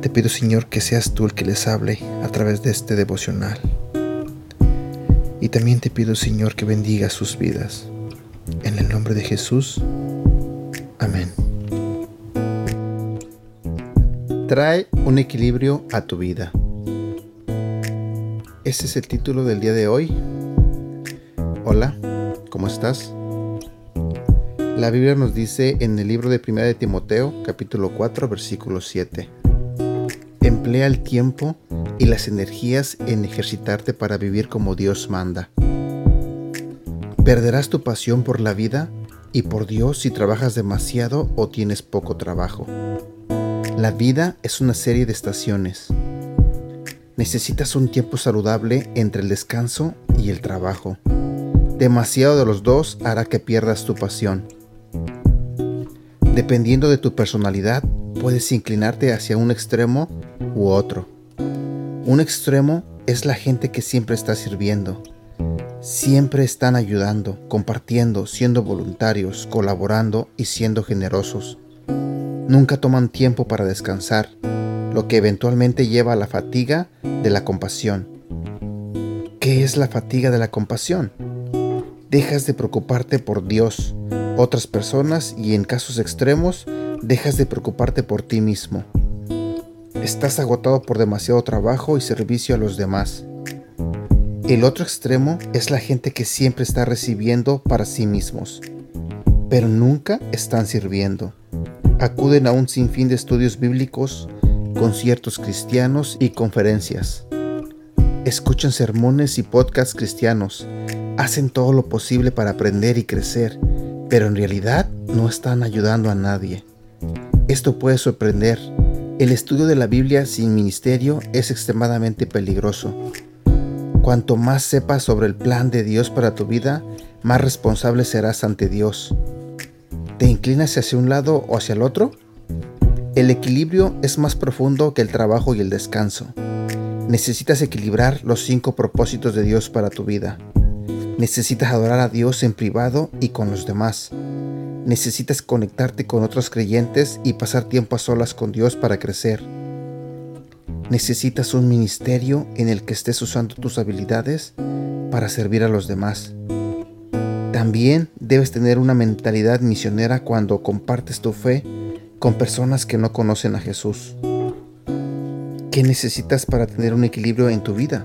Te pido, Señor, que seas tú el que les hable a través de este devocional. Y también te pido, Señor, que bendiga sus vidas. En el nombre de Jesús. Amén. Trae un equilibrio a tu vida. Ese es el título del día de hoy. Hola, ¿cómo estás? La Biblia nos dice en el libro de 1 de Timoteo, capítulo 4, versículo 7. Emplea el tiempo y las energías en ejercitarte para vivir como Dios manda. Perderás tu pasión por la vida y por Dios si trabajas demasiado o tienes poco trabajo. La vida es una serie de estaciones. Necesitas un tiempo saludable entre el descanso y el trabajo. Demasiado de los dos hará que pierdas tu pasión. Dependiendo de tu personalidad, puedes inclinarte hacia un extremo otro. Un extremo es la gente que siempre está sirviendo. Siempre están ayudando, compartiendo, siendo voluntarios, colaborando y siendo generosos. Nunca toman tiempo para descansar, lo que eventualmente lleva a la fatiga de la compasión. ¿Qué es la fatiga de la compasión? Dejas de preocuparte por Dios, otras personas y en casos extremos, dejas de preocuparte por ti mismo. Estás agotado por demasiado trabajo y servicio a los demás. El otro extremo es la gente que siempre está recibiendo para sí mismos, pero nunca están sirviendo acuden a un sinfín de estudios bíblicos, conciertos cristianos y conferencias. Escuchan sermones y podcasts cristianos, hacen todo lo posible para aprender y crecer, pero en realidad no están ayudando a nadie. Esto puede sorprender. El estudio de la Biblia sin ministerio es extremadamente peligroso. Cuanto más sepas sobre el plan de Dios para tu vida, más responsable serás ante Dios. ¿Te inclinas hacia un lado o hacia el otro? El equilibrio es más profundo que el trabajo y el descanso. Necesitas equilibrar los cinco propósitos de Dios para tu vida. Necesitas adorar a Dios en privado y con los demás. Necesitas conectarte con otros creyentes y pasar tiempo a solas con Dios para crecer. Necesitas un ministerio en el que estés usando tus habilidades para servir a los demás. También debes tener una mentalidad misionera cuando compartes tu fe con personas que no conocen a Jesús. ¿Qué necesitas para tener un equilibrio en tu vida?